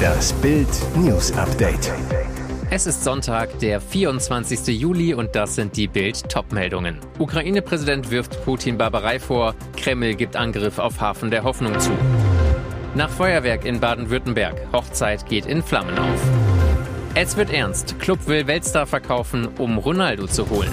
Das Bild News Update. Es ist Sonntag, der 24. Juli und das sind die Bild-Top-Meldungen. Ukraine-Präsident wirft Putin Barbarei vor, Kreml gibt Angriff auf Hafen der Hoffnung zu. Nach Feuerwerk in Baden-Württemberg, Hochzeit geht in Flammen auf. Es wird ernst, Club will Weltstar verkaufen, um Ronaldo zu holen.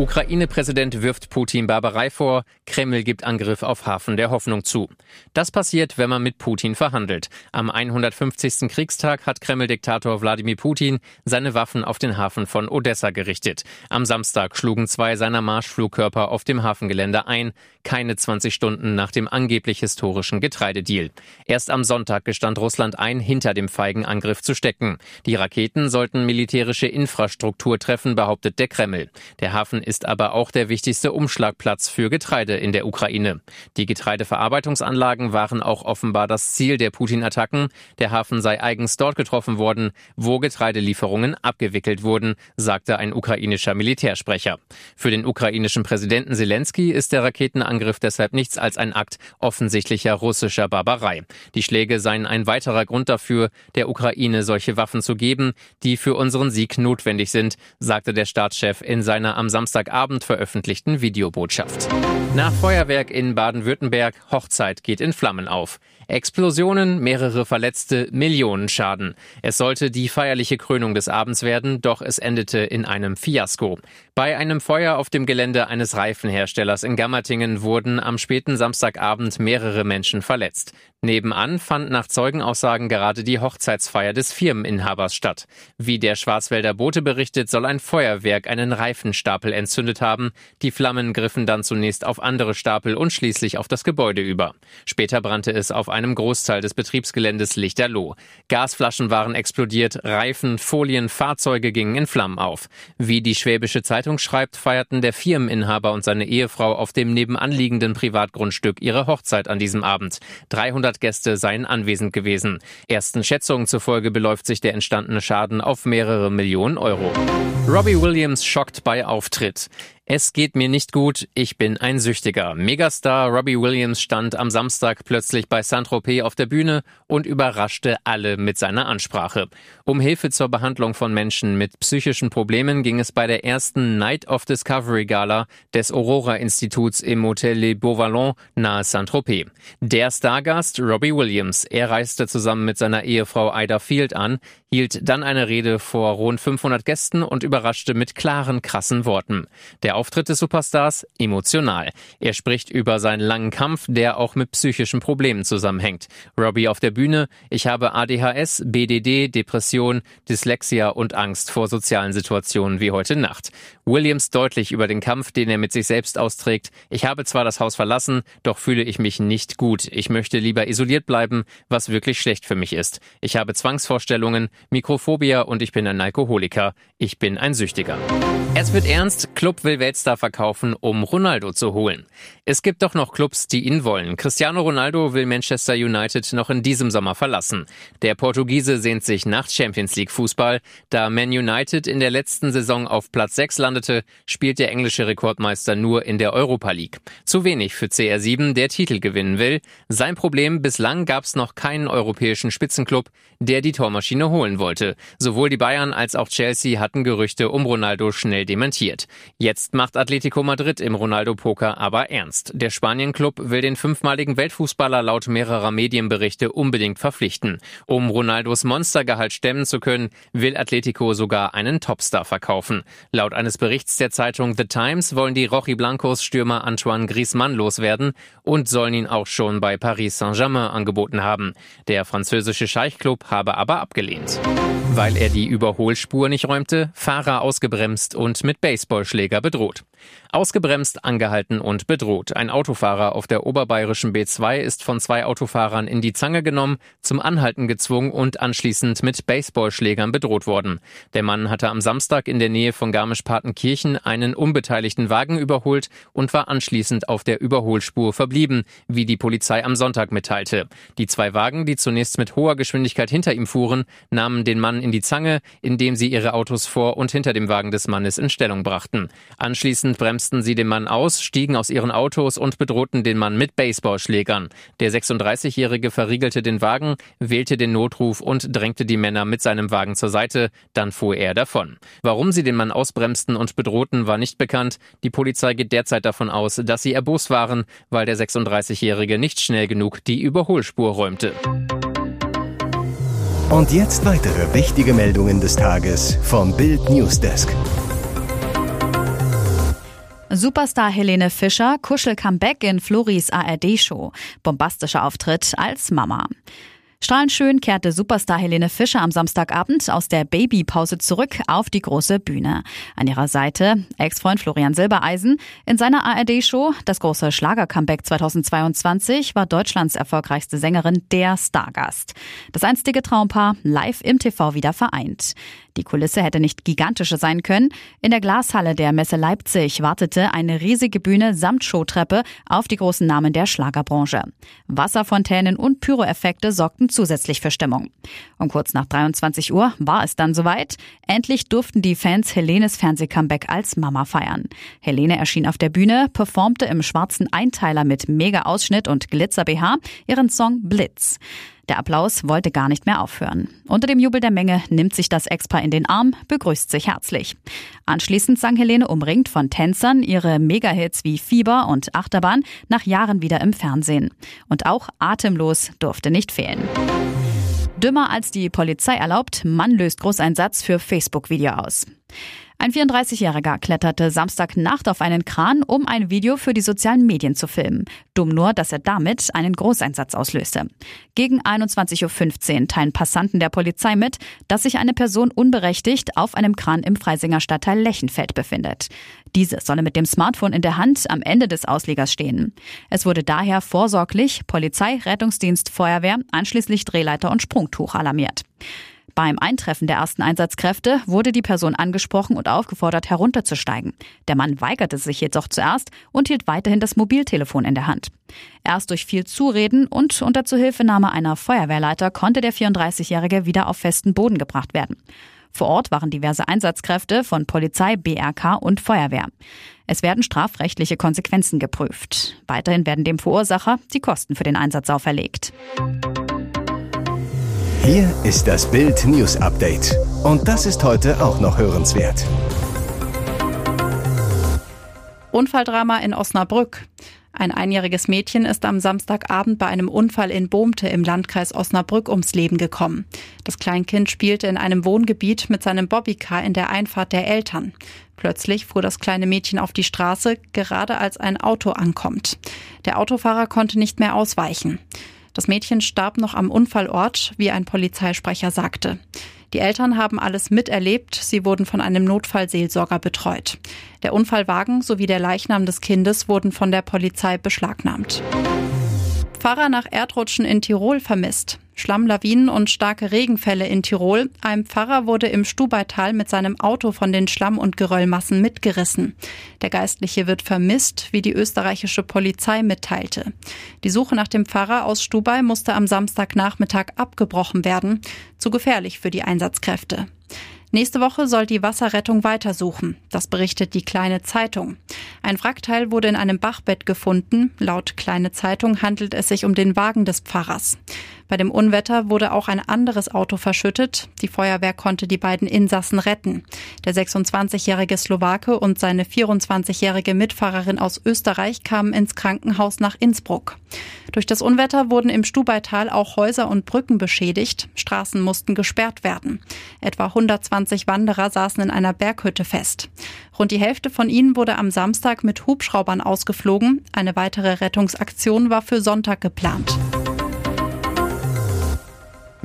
Ukraine-Präsident wirft Putin Barbarei vor, Kreml gibt Angriff auf Hafen der Hoffnung zu. Das passiert, wenn man mit Putin verhandelt. Am 150. Kriegstag hat Kreml-Diktator Wladimir Putin seine Waffen auf den Hafen von Odessa gerichtet. Am Samstag schlugen zwei seiner Marschflugkörper auf dem Hafengelände ein, keine 20 Stunden nach dem angeblich historischen Getreidedeal. Erst am Sonntag gestand Russland ein, hinter dem feigen Angriff zu stecken. Die Raketen sollten militärische Infrastruktur treffen, behauptet der Kreml. Der Hafen ist aber auch der wichtigste Umschlagplatz für Getreide in der Ukraine. Die Getreideverarbeitungsanlagen waren auch offenbar das Ziel der Putin-Attacken. Der Hafen sei eigens dort getroffen worden, wo Getreidelieferungen abgewickelt wurden, sagte ein ukrainischer Militärsprecher. Für den ukrainischen Präsidenten Zelensky ist der Raketenangriff deshalb nichts als ein Akt offensichtlicher russischer Barbarei. Die Schläge seien ein weiterer Grund dafür, der Ukraine solche Waffen zu geben, die für unseren Sieg notwendig sind, sagte der Staatschef in seiner am Samstag Samstagabend veröffentlichten Videobotschaft. Nach Feuerwerk in Baden-Württemberg, Hochzeit geht in Flammen auf. Explosionen, mehrere Verletzte, Millionen Schaden. Es sollte die feierliche Krönung des Abends werden, doch es endete in einem Fiasko. Bei einem Feuer auf dem Gelände eines Reifenherstellers in Gammertingen wurden am späten Samstagabend mehrere Menschen verletzt. Nebenan fand nach Zeugenaussagen gerade die Hochzeitsfeier des Firmeninhabers statt. Wie der Schwarzwälder Bote berichtet, soll ein Feuerwerk einen Reifenstapel entzündet haben. Die Flammen griffen dann zunächst auf andere Stapel und schließlich auf das Gebäude über. Später brannte es auf einem Großteil des Betriebsgeländes Lichterloh. Gasflaschen waren explodiert, Reifen, Folien, Fahrzeuge gingen in Flammen auf. Wie die Schwäbische Zeitung schreibt, feierten der Firmeninhaber und seine Ehefrau auf dem nebenanliegenden Privatgrundstück ihre Hochzeit an diesem Abend. 300 100 Gäste seien anwesend gewesen. Ersten Schätzungen zufolge beläuft sich der entstandene Schaden auf mehrere Millionen Euro. Robbie Williams schockt bei Auftritt. Es geht mir nicht gut, ich bin ein Süchtiger. Megastar Robbie Williams stand am Samstag plötzlich bei Saint-Tropez auf der Bühne und überraschte alle mit seiner Ansprache. Um Hilfe zur Behandlung von Menschen mit psychischen Problemen ging es bei der ersten Night of Discovery Gala des Aurora Instituts im Hotel Les Beauvallons nahe Saint-Tropez. Der Stargast Robbie Williams, er reiste zusammen mit seiner Ehefrau Ida Field an, hielt dann eine Rede vor rund 500 Gästen und überraschte mit klaren, krassen Worten. Der Auftritt des Superstars emotional. Er spricht über seinen langen Kampf, der auch mit psychischen Problemen zusammenhängt. Robbie auf der Bühne, ich habe ADHS, BDD, Depression, Dyslexia und Angst vor sozialen Situationen wie heute Nacht. Williams deutlich über den Kampf, den er mit sich selbst austrägt. Ich habe zwar das Haus verlassen, doch fühle ich mich nicht gut. Ich möchte lieber isoliert bleiben, was wirklich schlecht für mich ist. Ich habe Zwangsvorstellungen, Mikrophobia und ich bin ein Alkoholiker. Ich bin ein Süchtiger. Es wird ernst. Club will Weltstar verkaufen, um Ronaldo zu holen. Es gibt doch noch Clubs, die ihn wollen. Cristiano Ronaldo will Manchester United noch in diesem Sommer verlassen. Der Portugiese sehnt sich nach Champions League Fußball. Da Man United in der letzten Saison auf Platz 6 landete, spielt der englische Rekordmeister nur in der Europa League. Zu wenig für CR7, der Titel gewinnen will. Sein Problem, bislang gab es noch keinen europäischen Spitzenclub, der die Tormaschine holen wollte. Sowohl die Bayern als auch Chelsea hatten Gerüchte um Ronaldo schnell dementiert. Jetzt macht Atletico Madrid im Ronaldo-Poker aber ernst. Der Spanien-Club will den fünfmaligen Weltfußballer laut mehrerer Medienberichte unbedingt verpflichten. Um Ronaldos Monstergehalt stemmen zu können, will Atletico sogar einen Topstar verkaufen. Laut eines Berichts der Zeitung The Times wollen die Rochi Blancos Stürmer Antoine Griezmann loswerden und sollen ihn auch schon bei Paris Saint-Germain angeboten haben. Der französische Scheichclub habe aber abgelehnt. Weil er die Überholspur nicht räumte, Fahrer ausgebremst und mit Baseballschläger bedroht droht. Ausgebremst, angehalten und bedroht. Ein Autofahrer auf der oberbayerischen B2 ist von zwei Autofahrern in die Zange genommen, zum Anhalten gezwungen und anschließend mit Baseballschlägern bedroht worden. Der Mann hatte am Samstag in der Nähe von Garmisch-Partenkirchen einen unbeteiligten Wagen überholt und war anschließend auf der Überholspur verblieben, wie die Polizei am Sonntag mitteilte. Die zwei Wagen, die zunächst mit hoher Geschwindigkeit hinter ihm fuhren, nahmen den Mann in die Zange, indem sie ihre Autos vor und hinter dem Wagen des Mannes in Stellung brachten. An Anschließend bremsten sie den Mann aus, stiegen aus ihren Autos und bedrohten den Mann mit Baseballschlägern. Der 36-Jährige verriegelte den Wagen, wählte den Notruf und drängte die Männer mit seinem Wagen zur Seite. Dann fuhr er davon. Warum sie den Mann ausbremsten und bedrohten, war nicht bekannt. Die Polizei geht derzeit davon aus, dass sie erbost waren, weil der 36-Jährige nicht schnell genug die Überholspur räumte. Und jetzt weitere wichtige Meldungen des Tages vom Bild Newsdesk. Superstar Helene Fischer, Kuschel-Comeback in Floris ARD-Show. Bombastischer Auftritt als Mama. Strahlenschön kehrte Superstar Helene Fischer am Samstagabend aus der Babypause zurück auf die große Bühne. An ihrer Seite Ex-Freund Florian Silbereisen. In seiner ARD-Show Das große Schlager-Comeback 2022 war Deutschlands erfolgreichste Sängerin der Stargast. Das einstige Traumpaar live im TV wieder vereint. Die Kulisse hätte nicht gigantischer sein können. In der Glashalle der Messe Leipzig wartete eine riesige Bühne samt Showtreppe auf die großen Namen der Schlagerbranche. Wasserfontänen und Pyroeffekte sorgten zusätzlich für Stimmung. Um kurz nach 23 Uhr war es dann soweit. Endlich durften die Fans Helenes Fernsehcomeback als Mama feiern. Helene erschien auf der Bühne, performte im schwarzen Einteiler mit Mega-Ausschnitt und Glitzer-BH ihren Song Blitz. Der Applaus wollte gar nicht mehr aufhören. Unter dem Jubel der Menge nimmt sich das Ex-Paar in den Arm, begrüßt sich herzlich. Anschließend sang Helene umringt von Tänzern ihre Megahits wie Fieber und Achterbahn nach Jahren wieder im Fernsehen. Und auch Atemlos durfte nicht fehlen. Dümmer als die Polizei erlaubt, Mann löst Großeinsatz für Facebook-Video aus. Ein 34-Jähriger kletterte Samstagnacht auf einen Kran, um ein Video für die sozialen Medien zu filmen. Dumm nur, dass er damit einen Großeinsatz auslöste. Gegen 21.15 Uhr teilen Passanten der Polizei mit, dass sich eine Person unberechtigt auf einem Kran im Freisinger Stadtteil Lechenfeld befindet. Diese solle mit dem Smartphone in der Hand am Ende des Auslegers stehen. Es wurde daher vorsorglich Polizei, Rettungsdienst, Feuerwehr, anschließend Drehleiter und Sprungtuch alarmiert. Beim Eintreffen der ersten Einsatzkräfte wurde die Person angesprochen und aufgefordert, herunterzusteigen. Der Mann weigerte sich jedoch zuerst und hielt weiterhin das Mobiltelefon in der Hand. Erst durch viel Zureden und unter Zuhilfenahme einer Feuerwehrleiter konnte der 34-Jährige wieder auf festen Boden gebracht werden. Vor Ort waren diverse Einsatzkräfte von Polizei, BRK und Feuerwehr. Es werden strafrechtliche Konsequenzen geprüft. Weiterhin werden dem Verursacher die Kosten für den Einsatz auferlegt. Hier ist das Bild News Update. Und das ist heute auch noch hörenswert. Unfalldrama in Osnabrück. Ein einjähriges Mädchen ist am Samstagabend bei einem Unfall in Bohmte im Landkreis Osnabrück ums Leben gekommen. Das Kleinkind spielte in einem Wohngebiet mit seinem Bobbycar in der Einfahrt der Eltern. Plötzlich fuhr das kleine Mädchen auf die Straße, gerade als ein Auto ankommt. Der Autofahrer konnte nicht mehr ausweichen. Das Mädchen starb noch am Unfallort, wie ein Polizeisprecher sagte. Die Eltern haben alles miterlebt, sie wurden von einem Notfallseelsorger betreut. Der Unfallwagen sowie der Leichnam des Kindes wurden von der Polizei beschlagnahmt. Pfarrer nach Erdrutschen in Tirol vermisst. Schlammlawinen und starke Regenfälle in Tirol. Ein Pfarrer wurde im Stubaital mit seinem Auto von den Schlamm- und Geröllmassen mitgerissen. Der Geistliche wird vermisst, wie die österreichische Polizei mitteilte. Die Suche nach dem Pfarrer aus Stubai musste am Samstagnachmittag abgebrochen werden. Zu gefährlich für die Einsatzkräfte. Nächste Woche soll die Wasserrettung weitersuchen. Das berichtet die Kleine Zeitung. Ein Wrackteil wurde in einem Bachbett gefunden. Laut Kleine Zeitung handelt es sich um den Wagen des Pfarrers. Bei dem Unwetter wurde auch ein anderes Auto verschüttet. Die Feuerwehr konnte die beiden Insassen retten. Der 26-jährige Slowake und seine 24-jährige Mitfahrerin aus Österreich kamen ins Krankenhaus nach Innsbruck. Durch das Unwetter wurden im Stubaital auch Häuser und Brücken beschädigt. Straßen mussten gesperrt werden. Etwa 120 Wanderer saßen in einer Berghütte fest. Rund die Hälfte von ihnen wurde am Samstag mit Hubschraubern ausgeflogen. Eine weitere Rettungsaktion war für Sonntag geplant.